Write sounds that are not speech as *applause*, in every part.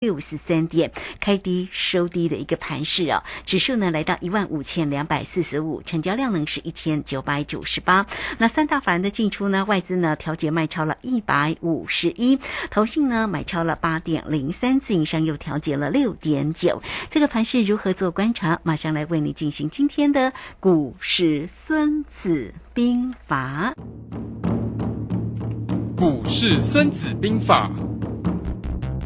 六十三点，开低收低的一个盘势啊，指数呢来到一万五千两百四十五，成交量呢是一千九百九十八。那三大法人的进出呢，外资呢调节卖超了一百五十一，投信呢买超了八点零三，自营商又调节了六点九。这个盘势如何做观察？马上来为你进行今天的股市孙子兵法。股市孙子兵法。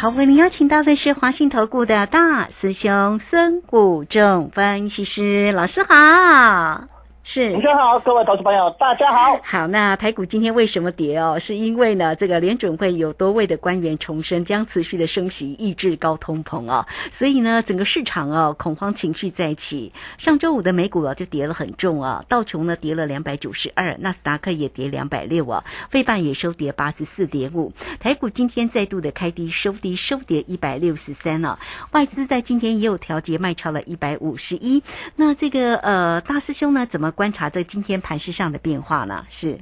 好，为您邀请到的是华信投顾的大师兄孙谷仲分析师老师好。是，主持人好，各位投资朋友，大家好。好，那台股今天为什么跌哦？是因为呢，这个联准会有多位的官员重申将持续的升息，抑制高通膨哦。所以呢，整个市场哦，恐慌情绪再起。上周五的美股哦，就跌了很重啊，道琼呢跌了两百九十二，纳斯达克也跌两百六啊，费半也收跌八十四点五。台股今天再度的开低收低，收跌一百六十三了。外资在今天也有调节卖超了一百五十一。那这个呃，大师兄呢，怎么？观察这今天盘市上的变化呢？是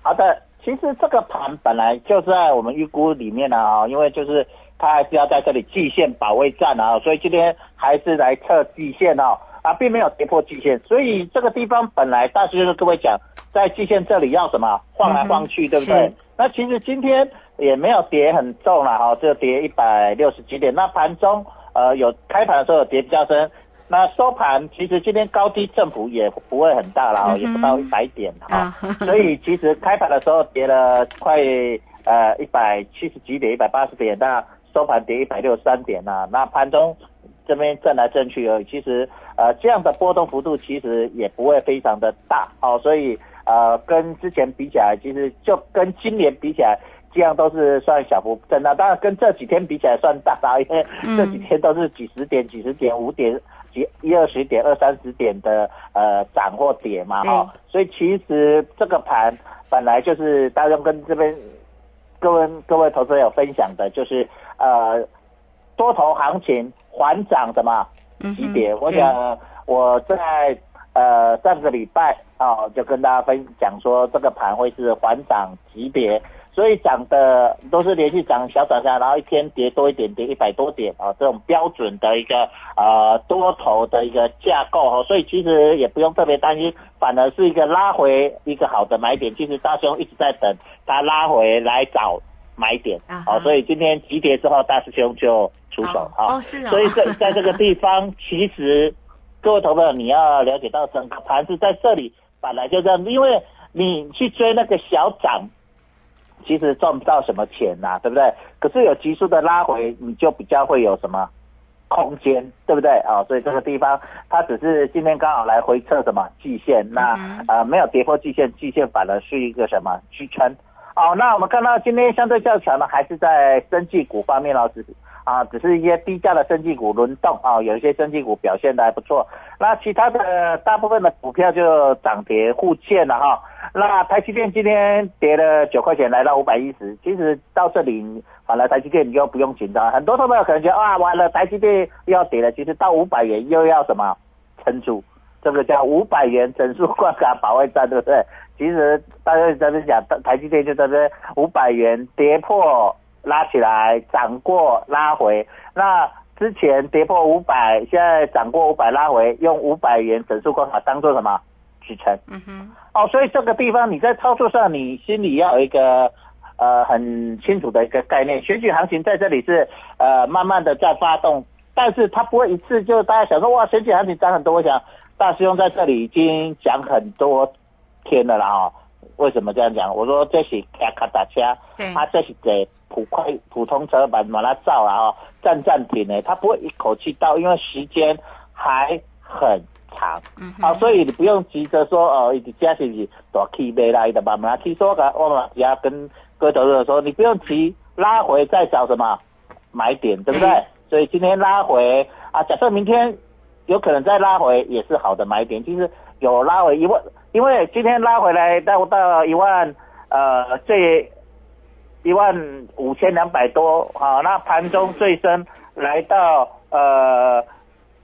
好的，其实这个盘本来就在我们预估里面呢啊，因为就是它还是要在这里季线保卫战啊，所以今天还是来测季线哦啊，并没有跌破季线，所以这个地方本来大师跟各位讲，在季线这里要什么晃来晃去，对不对？那其实今天也没有跌很重了哈，就跌一百六十几点。那盘中呃有开盘的时候有跌比较深。那收盘其实今天高低振幅也不会很大了，也不到一百点哈，*laughs* 所以其实开盘的时候跌了快呃一百七十几点，一百八十点，那收盘跌一百六十三点呐，那盘中这边震来震去而已，其实呃这样的波动幅度其实也不会非常的大哦，所以呃跟之前比起来，其实就跟今年比起来。这样都是算小幅震荡，当然跟这几天比起来算大啦，因为这几天都是几十点、几十点、五点、几一二十点、二三十点的呃涨或跌嘛哈，所以其实这个盘本来就是大众跟这边各位各位投资者有分享的，就是呃多头行情缓涨什么级别，我想我在呃上个礼拜啊就跟大家分享说这个盘会是缓涨级别。所以涨的都是连续涨小涨下，然后一天跌多一点，跌一百多点啊，这种标准的一个呃多头的一个架构哈，所以其实也不用特别担心，反而是一个拉回一个好的买点。其实大师兄一直在等它拉回来找买点啊，所以今天急跌之后，大师兄就出手啊。哦，是所以在在这个地方，其实各位投资者你要了解到，整个盘子在这里本来就这样，因为你去追那个小涨。其实赚不到什么钱呐，对不对？可是有急速的拉回，你就比较会有什么空间，对不对啊？所以这个地方它只是今天刚好来回测什么季线，那呃没有跌破季线，季线反而是一个什么支撑。好，那我们看到今天相对较强的还是在生技股方面哦，只是啊只是一些低价的生技股轮动啊，有一些生技股表现的还不错。那其他的大部分的股票就涨跌互见了哈。那台积电今天跌了九块钱，来到五百一十。其实到这里，反而台积电你又不用紧张。很多朋友可能觉得啊，完了台积电又要跌了。其实到五百元又要什么撑住？这个叫五百元整数关卡保卫战，对不对？其实大家在这讲，台积电就在这五百元跌破拉起来，涨过拉回。那之前跌破五百，现在涨过五百拉回，用五百元整数关卡当做什么？支撑，嗯哼，哦，所以这个地方你在操作上，你心里要有一个呃很清楚的一个概念。选举行情在这里是呃慢慢的在发动，但是它不会一次就大家想说哇选举行情涨很多。我想大师兄在这里已经讲很多天了啦哦。为什么这样讲？我说这是卡卡打车，他这是给普快普通车把把它造了哦，站站停呢，它不会一口气到，因为时间还很。长，好，所以你不用急着说哦，一家是是大 K 买来的，慢慢去说个，我们只要跟各位投资者说，你不用急，拉回再找什么买点，对不对？所以今天拉回啊，假设明天有可能再拉回也是好的买点。其实有拉回一万，因为今天拉回来到到一万，呃，最一万五千两百多，好，那盘中最深来到呃，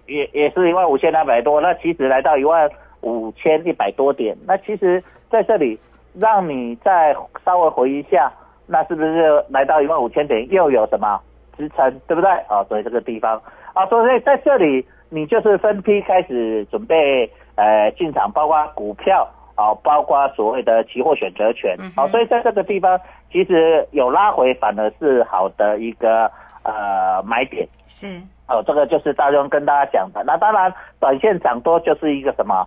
也也是一万五千两百多，那其实来到一万五千一百多点，那其实在这里让你再稍微回一下，那是不是来到一万五千点又有什么支撑，对不对？啊，所以这个地方啊，所以在这里你就是分批开始准备呃进场，包括股票。啊，包括所谓的期货选择权，好，所以在这个地方其实有拉回，反而是好的一个呃买点。是，哦，这个就是大众跟大家讲的。那当然，短线涨多就是一个什么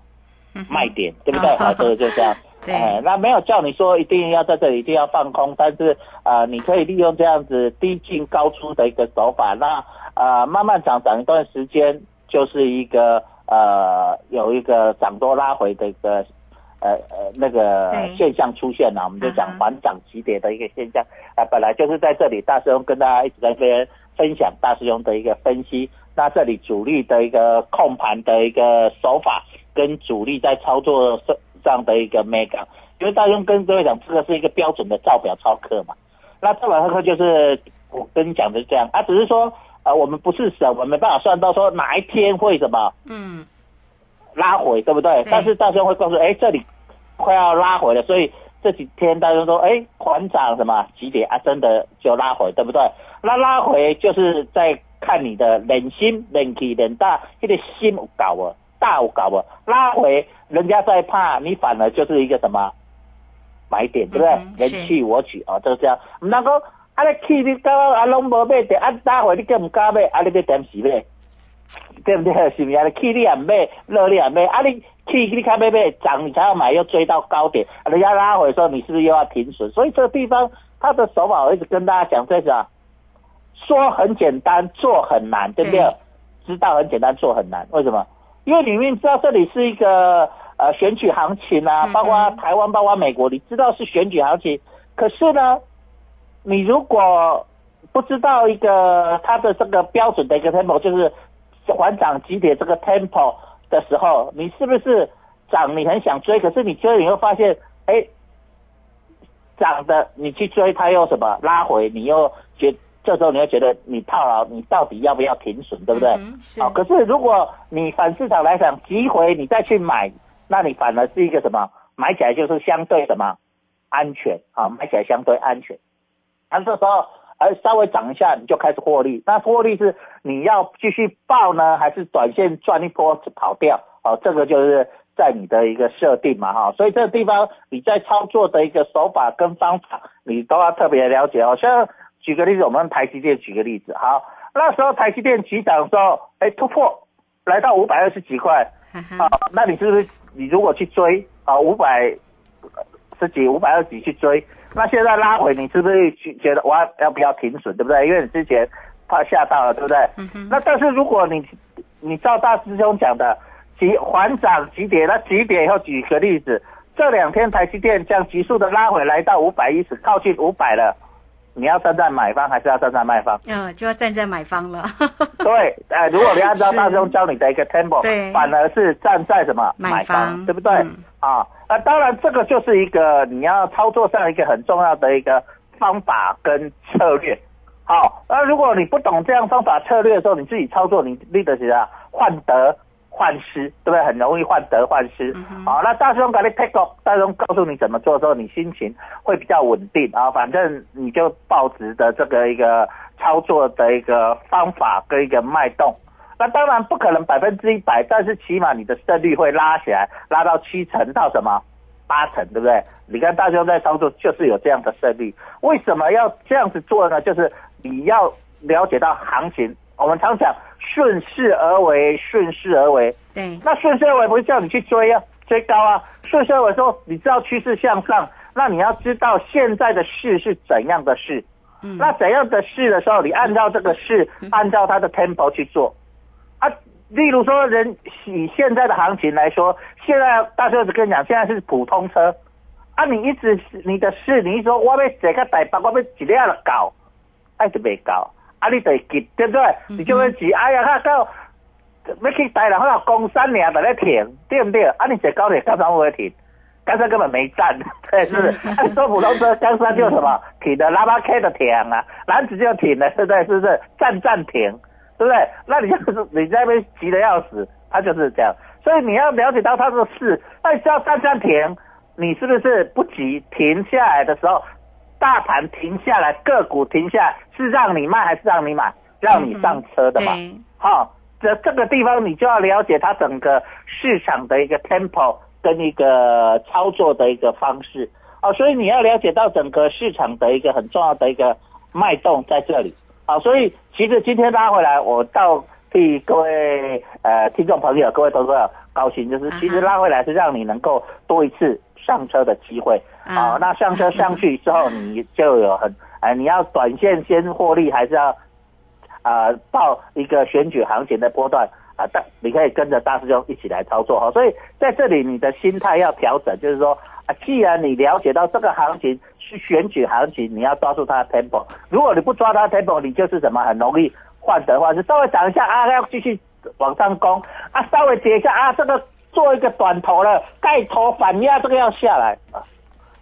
卖点，对不对？好，这个就这样。*laughs* 对，那没有叫你说一定要在这里一定要放空，但是啊，你可以利用这样子低进高出的一个手法，那呃慢慢涨涨一段时间，就是一个呃有一个涨多拉回的一个。呃呃，那个现象出现了，我们就讲反涨级别的一个现象。啊，本来就是在这里，大师兄跟大家一直在分分享大师兄的一个分析。那这里主力的一个控盘的一个手法，跟主力在操作上上的一个 mega，因为大师兄跟各位讲，这个是一个标准的照表操课嘛。那照表操课就是我跟你讲的是这样，啊，只是说呃，我们不是神，我们没办法算到说哪一天会什么，嗯。拉回对不对？但是大兄会告诉，哎，这里快要拉回了，所以这几天大家说，哎，缓涨什么几点啊？真的就拉回，对不对？那拉回就是在看你的人心、人气、人大，这个心有搞啊，大有搞啊。拉回人家在怕，你反而就是一个什么买点，对不对？人气我取啊，就是这样。唔能够啊，你气你高啊，拢无买的，啊拉回你更唔敢买，啊你要点死咧？对不对？是不是啊？你气你也买，热你也买，啊你气你看买买涨你才要买，又追到高点，人家拉回的时候，你是不是又要停损？所以这个地方他的手法，我一直跟大家讲，这是啊，说很简单，做很难，对不对？知道很简单，做很难，为什么？因为你明知道这里是一个呃选举行情啊，包括台湾，包括美国，你知道是选举行情，可是呢，你如果不知道一个它的这个标准的一个 tempo，就是。缓涨急跌这个 tempo 的时候，你是不是涨？你很想追，可是你追你会发现，哎，涨的你去追，它又什么拉回，你又觉这时候你会觉得你套牢，你到底要不要停损，对不对？好，可是如果你反市场来讲，急回你再去买，那你反而是一个什么？买起来就是相对什么安全啊？买起来相对安全，那这时候。而稍微涨一下你就开始获利，那获利是你要继续报呢，还是短线赚一波跑掉？哦，这个就是在你的一个设定嘛，哈。所以这个地方你在操作的一个手法跟方法，你都要特别了解哦。像举个例子，我们台积电举个例子，好，那时候台积电起涨的时候，哎，突破来到五百二十几块，好，那你是不是你如果去追啊，五百十几、五百二十几去追？那现在拉回，你是不是觉得我要要不要停损，对不对？因为你之前怕吓到了，对不对？那但是如果你你照大师兄讲的，急缓涨急跌，那急跌以后举个例子，这两天台积电将急速的拉回来到五百一十，靠近五百了，你要站在买方还是要站在卖方？嗯，就要站在买方了。对，*laughs* 哎，如果你按照大师兄教你的一个 tempo，对，反而是站在什么买方，对不对？啊。那当然，这个就是一个你要操作上一个很重要的一个方法跟策略。好，那如果你不懂这样方法策略的时候，你自己操作，你立得起啊，患得患失，对不对？很容易患得患失。好，那大兄给你 take off，大兄告诉你怎么做之后，你心情会比较稳定啊。反正你就保值的这个一个操作的一个方法跟一个脉动。那当然不可能百分之一百，但是起码你的胜率会拉起来，拉到七成到什么八成，对不对？你看大兄在操作就是有这样的胜率。为什么要这样子做呢？就是你要了解到行情。我们常讲顺势而为，顺势而为。对。那顺势而为不是叫你去追啊，追高啊。顺势而为说，你知道趋势向上，那你要知道现在的势是怎样的势。嗯。那怎样的势的时候，你按照这个势，按照它的 tempo 去做。啊，例如说，人以现在的行情来说，现在大舅子跟你讲，现在是普通车，啊，你一直你的事，你说我要这个台北，我要一辆了搞，哎就没搞，啊，你得急，对不对？你就会急，哎呀，他到要去台南，好像公山俩在那停，对不对？啊，你坐高铁干啥会停？冈山根本没站，对，是不是？按说普通车，冈山就什么停的，喇叭开的停啊，男子就停了，对不对？是不是？站站停，对不对？那你就是你在那边急得要死，他就是这样。所以你要了解到他的事，那你要站站停，你是不是不急？停下来的时候，大盘停下来，个股停下来，是让你卖还是让你买？让你上车的嘛？好，这这个地方你就要了解它整个市场的一个 tempo。跟一个操作的一个方式哦，所以你要了解到整个市场的一个很重要的一个脉动在这里啊，所以其实今天拉回来，我倒替各位呃听众朋友、各位投资者高兴，就是其实拉回来是让你能够多一次上车的机会啊。那上车上去之后，你就有很 *laughs* 哎，你要短线先获利，还是要啊报一个选举行情的波段？啊，大你可以跟着大师兄一起来操作哈，所以在这里你的心态要调整，就是说啊，既然你了解到这个行情是选举行情，你要抓住它的 tempo，如果你不抓它 tempo，你就是什么很容易患得患失，稍微涨一下啊，要继续往上攻啊，稍微跌一下啊，这个做一个短头了，盖头反压，这个要下来啊，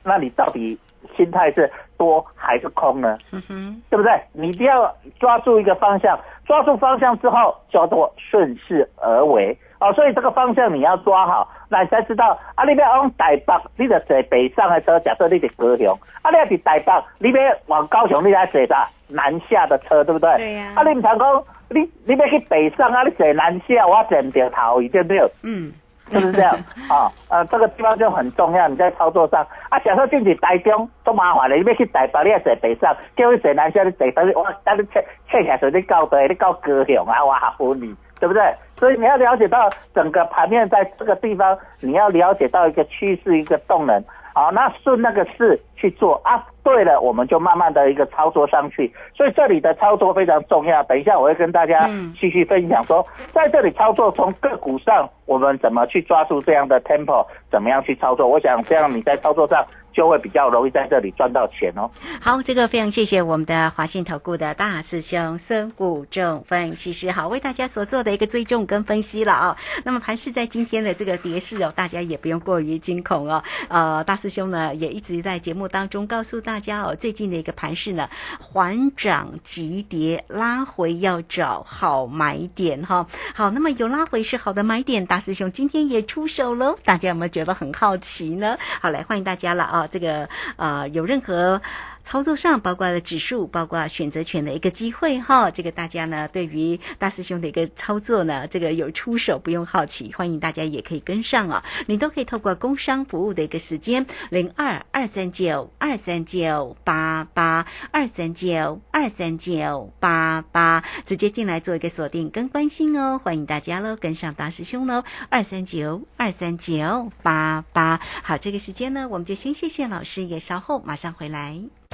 那你到底心态是多还是空呢？嗯哼，对不对？你一定要抓住一个方向。抓住方向之后，叫做顺势而为哦，所以这个方向你要抓好，那才知道啊。你要往台北，你就坐北上的车；假设你是高雄，啊，你要去台北，你要往高雄，你才坐啥南下的车，对不对？对呀。啊，你唔通讲，你你要去北上啊，你坐南下，我坐掉头，对不对？嗯。是不是这样 *laughs* 啊？呃，这个地方就很重要。你在操作上啊，假设进去台中都麻烦了，你要去台北，你要坐北上，叫你坐南下，你坐等我，等你切切下水，你到对，你到高雄啊，我还服你，对不对？所以你要了解到整个盘面在这个地方，你要了解到一个趋势，一个动能。好，那顺那个势去做啊。对了，我们就慢慢的一个操作上去。所以这里的操作非常重要。等一下我会跟大家继续分享说，在这里操作从个股上，我们怎么去抓住这样的 tempo，怎么样去操作。我想这样你在操作上。就会比较容易在这里赚到钱哦。好，这个非常谢谢我们的华信投顾的大师兄孙谷正分析师，好为大家所做的一个追踪跟分析了啊。那么盘市在今天的这个跌势哦，大家也不用过于惊恐哦。呃，大师兄呢也一直在节目当中告诉大家哦，最近的一个盘势呢缓涨急跌，拉回要找好买点哈。好，那么有拉回是好的买点，大师兄今天也出手喽。大家有没有觉得很好奇呢？好，来欢迎大家了啊。这个呃，有任何。操作上包括了指数，包括选择权的一个机会哈。这个大家呢，对于大师兄的一个操作呢，这个有出手不用好奇，欢迎大家也可以跟上啊。你都可以透过工商服务的一个时间零二二三九二三九八八二三九二三九八八直接进来做一个锁定跟关心哦。欢迎大家喽，跟上大师兄喽，二三九二三九八八。好，这个时间呢，我们就先谢谢老师，也稍后马上回来。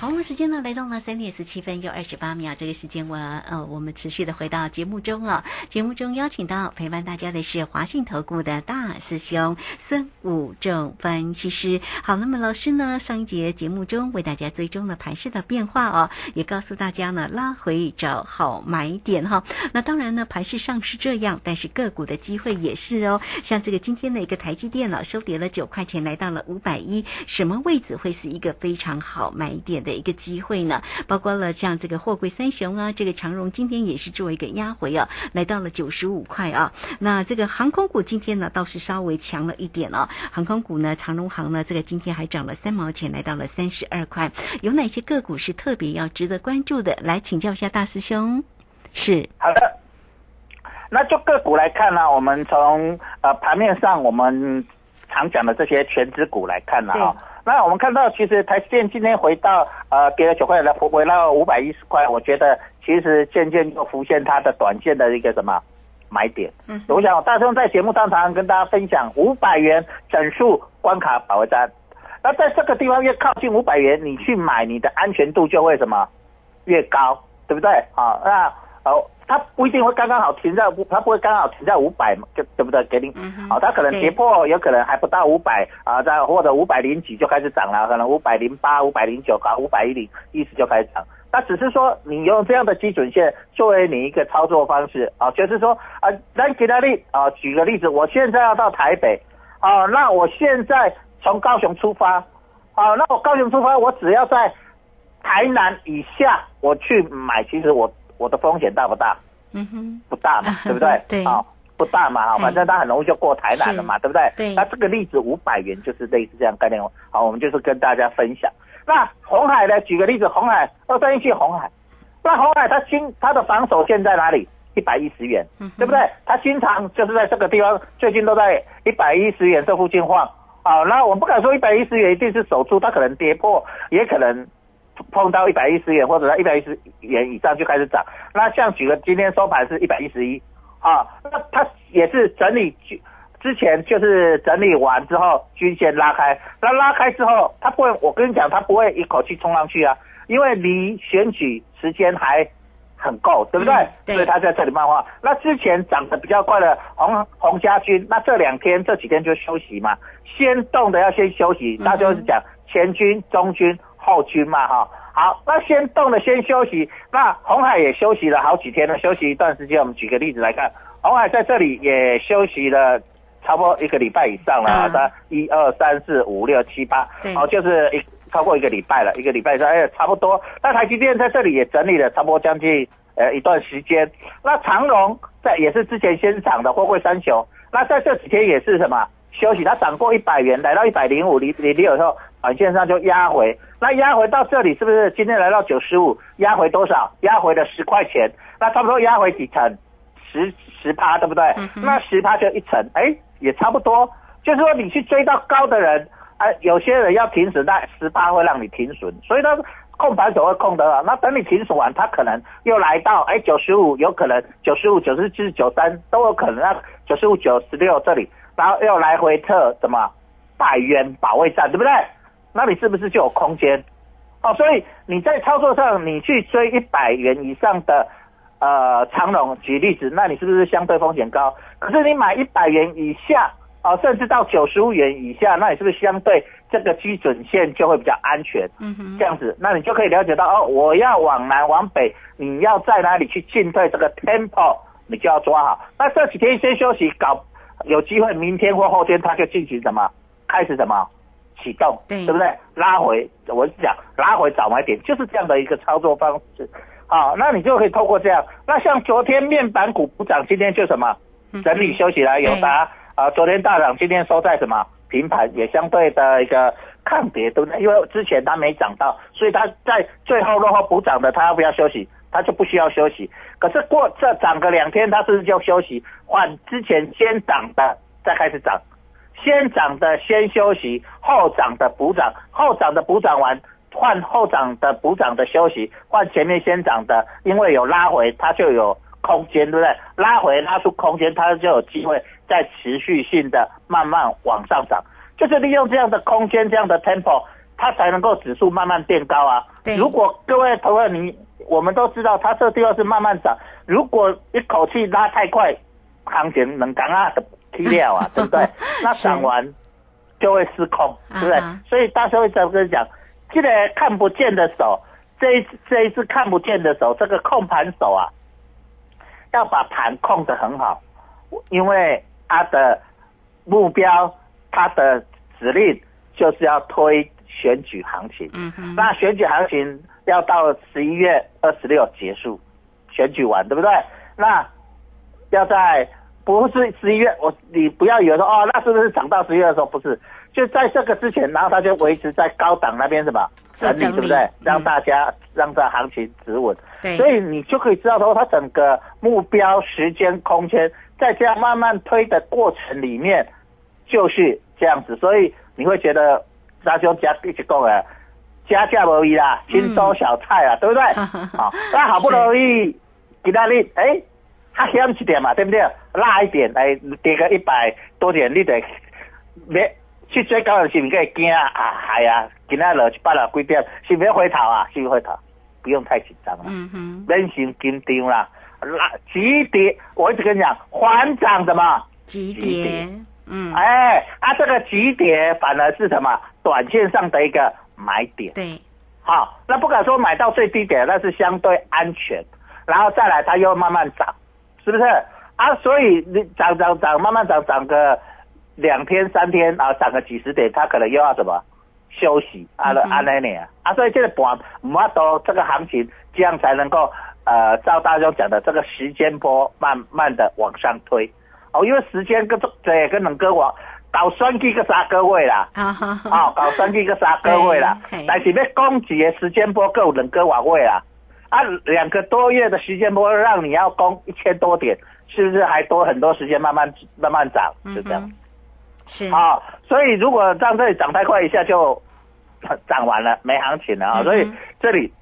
好，我们时间呢来到了三点十七分又二十八秒。这个时间我呃，我们持续的回到节目中哦。节目中邀请到陪伴大家的是华信投顾的大师兄孙武正分析师。好，那么老师呢上一节节目中为大家追踪了盘势的变化哦，也告诉大家呢拉回找好买点哈。那当然呢盘势上是这样，但是个股的机会也是哦。像这个今天的一个台积电了，收跌了九块钱，来到了五百一，什么位置会是一个非常好买点的？的一个机会呢，包括了像这个货柜三雄啊，这个长荣今天也是做一个压回啊，来到了九十五块啊。那这个航空股今天呢倒是稍微强了一点哦，航空股呢，长荣航呢，这个今天还涨了三毛钱，来到了三十二块。有哪些个股是特别要值得关注的？来请教一下大师兄。是好的，那就个股来看呢，我们从呃盘面上我们常讲的这些全指股来看呢，哈。那我们看到，其实台积电今天回到呃，跌了九块来回到五百一十块，我觉得其实渐渐就浮现它的短线的一个什么买点。嗯，我想大兄在节目上常常跟大家分享五百元整数关卡保卫战。那在这个地方越靠近五百元，你去买，你的安全度就会什么越高，对不对？好，那哦。它不一定会刚刚好停在，它不会刚好停在五百嘛，对对不对？给你，好，它可能跌破，有可能还不到五百啊，在或者五百零几就开始涨了，可能五百零八、五百零九啊，五百一零意思就开始涨。那只是说你用这样的基准线作为你一个操作方式啊，就是说啊，来举个例啊，举个例子，我现在要到台北啊，那我现在从高雄出发啊，那我高雄出发，我只要在台南以下我去买，其实我。我的风险大不大？嗯哼，不大嘛，对不对？*laughs* 对，啊，不大嘛，哈，反正它很容易就过台南了嘛，对不对？对。那这个例子五百元就是类似这样概念，好，我们就是跟大家分享。那红海呢？举个例子，红海二三一七红海，那红海它新它的防守线在哪里？一百一十元，对不对？它经常就是在这个地方，最近都在一百一十元这附近晃。啊，那我不敢说一百一十元一定是守住，它可能跌破，也可能。碰到一百一十元或者在一百一十元以上就开始涨，那像举个今天收盘是一百一十一啊，那它也是整理之前就是整理完之后均线拉开，那拉开之后它不会，我跟你讲它不会一口气冲上去啊，因为离选举时间还很够，对不对？所以它在这里漫画。那之前涨得比较快的红红家军，那这两天这几天就休息嘛，先动的要先休息，那就是讲前军、中军。后军嘛，哈，好，那先动了，先休息。那红海也休息了好几天了，休息一段时间。我们举个例子来看，红海在这里也休息了差不多一个礼拜以上了，的一二三四五六七八，哦，就是一超过一个礼拜了，一个礼拜以上，哎，差不多。那台积电在这里也整理了差不多将近呃一段时间。那长荣在也是之前先涨的货柜三雄，那在这几天也是什么休息？它涨过一百元，来到一百零五，离离离有时候短线上就压回。那压回到这里是不是今天来到九十五？压回多少？压回了十块钱，那差不多压回几成？十十趴，对不对？那十趴就一层，哎，也差不多。就是说你去追到高的人，哎，有些人要停损，那十趴会让你停损，所以呢控盘手会控得那等你停损完，他可能又来到哎九十五，有可能九十五、九十七、九三都有可能。那九十五、九十六这里，然后又来回测什么百元保卫战，对不对？那你是不是就有空间？哦，所以你在操作上，你去追一百元以上的呃长龙，举例子，那你是不是相对风险高？可是你买一百元以下，哦，甚至到九十五元以下，那你是不是相对这个基准线就会比较安全？嗯哼，这样子，那你就可以了解到哦，我要往南往北，你要在哪里去进退这个 tempo，你就要抓好。那这几天先休息，搞有机会，明天或后天它就进行什么？开始什么？启动，对不对？拉回，我是讲拉回早买点，就是这样的一个操作方式。好，那你就可以透过这样。那像昨天面板股不涨，今天就什么整理休息了，有达啊，昨天大涨，今天收在什么平盘，也相对的一个抗跌，对不对？因为之前它没涨到，所以它在最后落后补涨的，它要不要休息？它就不需要休息。可是过这涨个两天，他是不是就休息？换之前先涨的再开始涨。先涨的先休息，后涨的补涨，后涨的补涨完，换后涨的补涨的休息，换前面先涨的，因为有拉回，它就有空间，对不对？拉回拉出空间，它就有机会再持续性的慢慢往上涨，就是利用这样的空间，这样的 tempo，它才能够指数慢慢变高啊。如果各位投资你，我们都知道，它这个地方是慢慢涨，如果一口气拉太快，行情能刚啊。踢掉啊，*laughs* 对不对？那涨完就会失控，对不对？所以大家会这样讲，记得看不见的手，这一这一次看不见的手，这个控盘手啊，要把盘控得很好，因为他的目标，他的指令就是要推选举行情。嗯哼。那选举行情要到十一月二十六结束，选举完，对不对？那要在。不是十一月，我你不要以为说哦，那是不是涨到十一月的时候？不是，就在这个之前，然后它就维持在高档那边什么整理，对不对？让大家让这行情止稳。对，所以你就可以知道说，它整个目标、时间、空间，在这样慢慢推的过程里面，就是这样子。所以你会觉得大兄家一直讲的，家价无易啦，轻舟小菜啊，对不对？*laughs* 好，那好不容易给他你哎，他险一点嘛，对不对？辣一点，哎，跌个一百多点，你得别去追高的是不是惊啊？哎呀，今仔落一百了几点，是不是回头啊？是不是回头？不用太紧张了，嗯哼，人心紧张啦。拉急跌，我一直跟你讲，缓涨的嘛？急急跌，嗯，哎，啊，这个急跌反而是什么？短线上的一个买点。对，好，那不敢说买到最低点，那是相对安全。然后再来，它又慢慢涨，是不是？啊，所以你涨涨涨，慢慢涨涨个两天三天啊，涨个几十点，它可能又要什么休息啊？了安那年啊，所以这个盘唔要多，这个行情这样才能够呃，照大家讲的这个时间波慢慢的往上推哦，因为时间跟这跟两个我搞选举个三个月啦。啊搞选举个三个月啦 *laughs* 但是要攻击的时间波够两个晚位啦，啊，两个多月的时间波让你要攻一千多点，是不是还多很多时间慢慢慢慢涨？是这样嗯是，啊、所以如果让这里涨太快，一下就涨完了，没行情了啊、嗯所以这里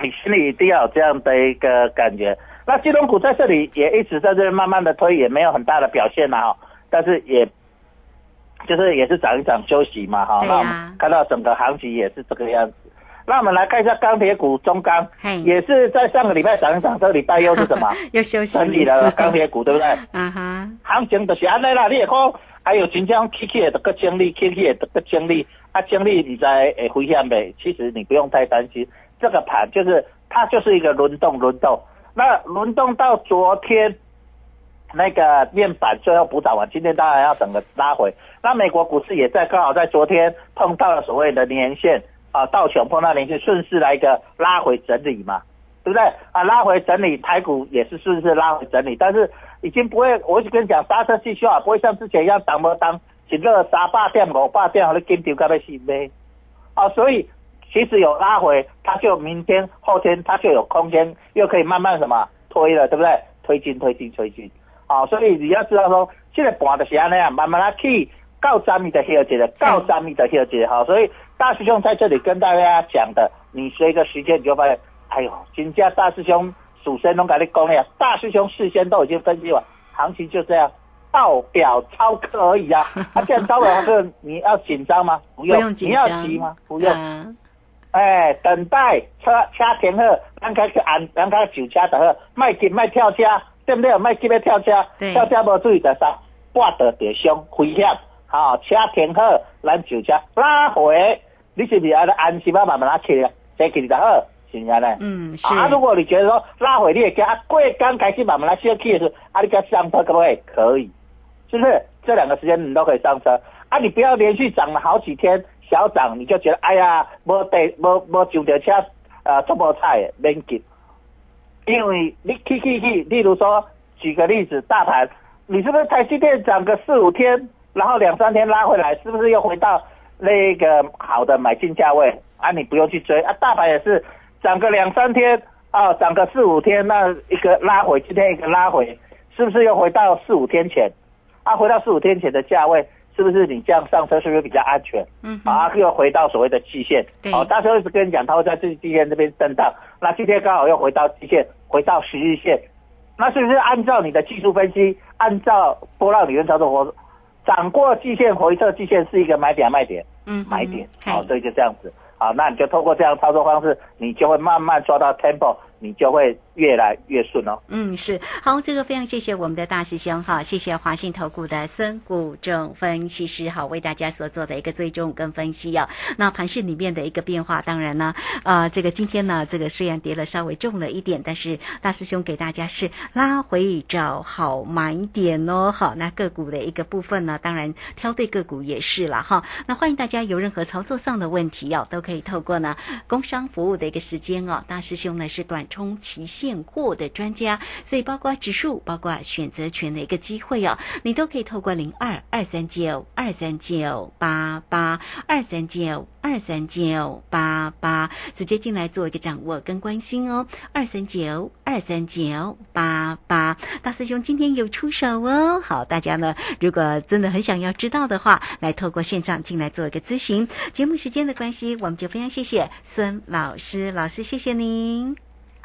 你心里一定要有这样的一个感觉。那金融股在这里也一直在这里慢慢的推，也没有很大的表现啦哈，但是也就是也是涨一涨休息嘛哈。啊那我们看到整个行情也是这个样子。那我们来看一下钢铁股中钢，也是在上个礼拜涨一涨，这个礼拜又是什么？*laughs* 又休息整理了钢铁股，对不对？*laughs* 啊哈，行情就是安尼啦，你也看，还有新疆 K K 的得个经历，K K 的得个经历，啊，经历你在诶回险呗？其实你不用太担心，这个盘就是它就是一个轮动轮动，那轮动到昨天那个面板最后补涨完，今天当然要整个拉回。那美国股市也在刚好在昨天碰到了所谓的年线啊，道琼碰到年线，顺势来一个拉回整理嘛。对不对啊？拉回整理，台股也是顺势拉回整理，但是已经不会，我就跟你讲，刹车继续啊，不会像之前一样挡不当，一热三百点、五百点，你跟丢到要死咩？啊，所以即使有拉回，它就明天、后天它就有空间，又可以慢慢什么推了，对不对？推进、推进、推进。啊，所以你要知道说，这个盘就是安尼啊，慢慢来去，到三米的休息的，到三米的休息的。好，所以大师兄在这里跟大家讲的，你随个时间你就发现，哎呦，金价大师兄属神龙跟你讲了，大师兄事先都已经分析完，行情就这样。报表超课而已啊！啊，既然超表课，你要紧张吗？不用。你，要急吗？不用。哎，等待车车停好，咱开去按，咱开上车就好，卖急卖跳车，对不对？卖急要跳车，对跳车无注意就啥，挂到地上危险。好、车停好，咱上车拉回，你是不是要安心啊？慢慢拉起来，再起就好，是不是呢？嗯是，啊，如果你觉得说拉回你也给啊，过刚开始慢慢来休息的时候，啊，你给它上车可不可以？可以，是不是？这两个时间你都可以上车啊，你不要连续涨了好几天小涨，你就觉得哎呀，无得无无上着车，呃，做无菜的免急，因为你去去去，例如说举个例子，大盘，你是不是台积电涨个四五天，然后两三天拉回来，是不是又回到那个好的买进价位啊？你不用去追啊，大盘也是涨个两三天啊，涨个四五天，那一个拉回，今天一个拉回，是不是又回到四五天前？啊，回到四五天前的价位，是不是你这样上车是不是比较安全？嗯哼，啊，又回到所谓的季线。对好、大时候一直跟你讲，它会在这季线这边震荡。那今天刚好又回到季线，回到十日线，那是不是按照你的技术分析，按照波浪理论操作，我涨过季线回撤季线是一个买点卖点嗯，买点。嘿好、所以就这样子。好，那你就透过这样操作方式，你就会慢慢抓到 tempo，你就会越来越顺哦。嗯，是好，这个非常谢谢我们的大师兄哈，谢谢华信投顾的孙谷正分析师哈，为大家所做的一个追踪跟分析哦。那盘市里面的一个变化，当然呢，呃，这个今天呢，这个虽然跌了稍微重了一点，但是大师兄给大家是拉回找好买点哦。好，那个股的一个部分呢，当然挑对个股也是了哈。那欢迎大家有任何操作上的问题哦，都可以透过呢工商服务的一个时间哦，大师兄呢是短冲期限现货的专家，所以包括指数，包括选择权的一个机会哦，你都可以透过零二二三九二三九八八二三九二三九八八直接进来做一个掌握跟关心哦，二三九二三九八八，大师兄今天有出手哦，好，大家呢如果真的很想要知道的话，来透过线上进来做一个咨询。节目时间的关系，我们就非常谢谢孙老师，老师谢谢您。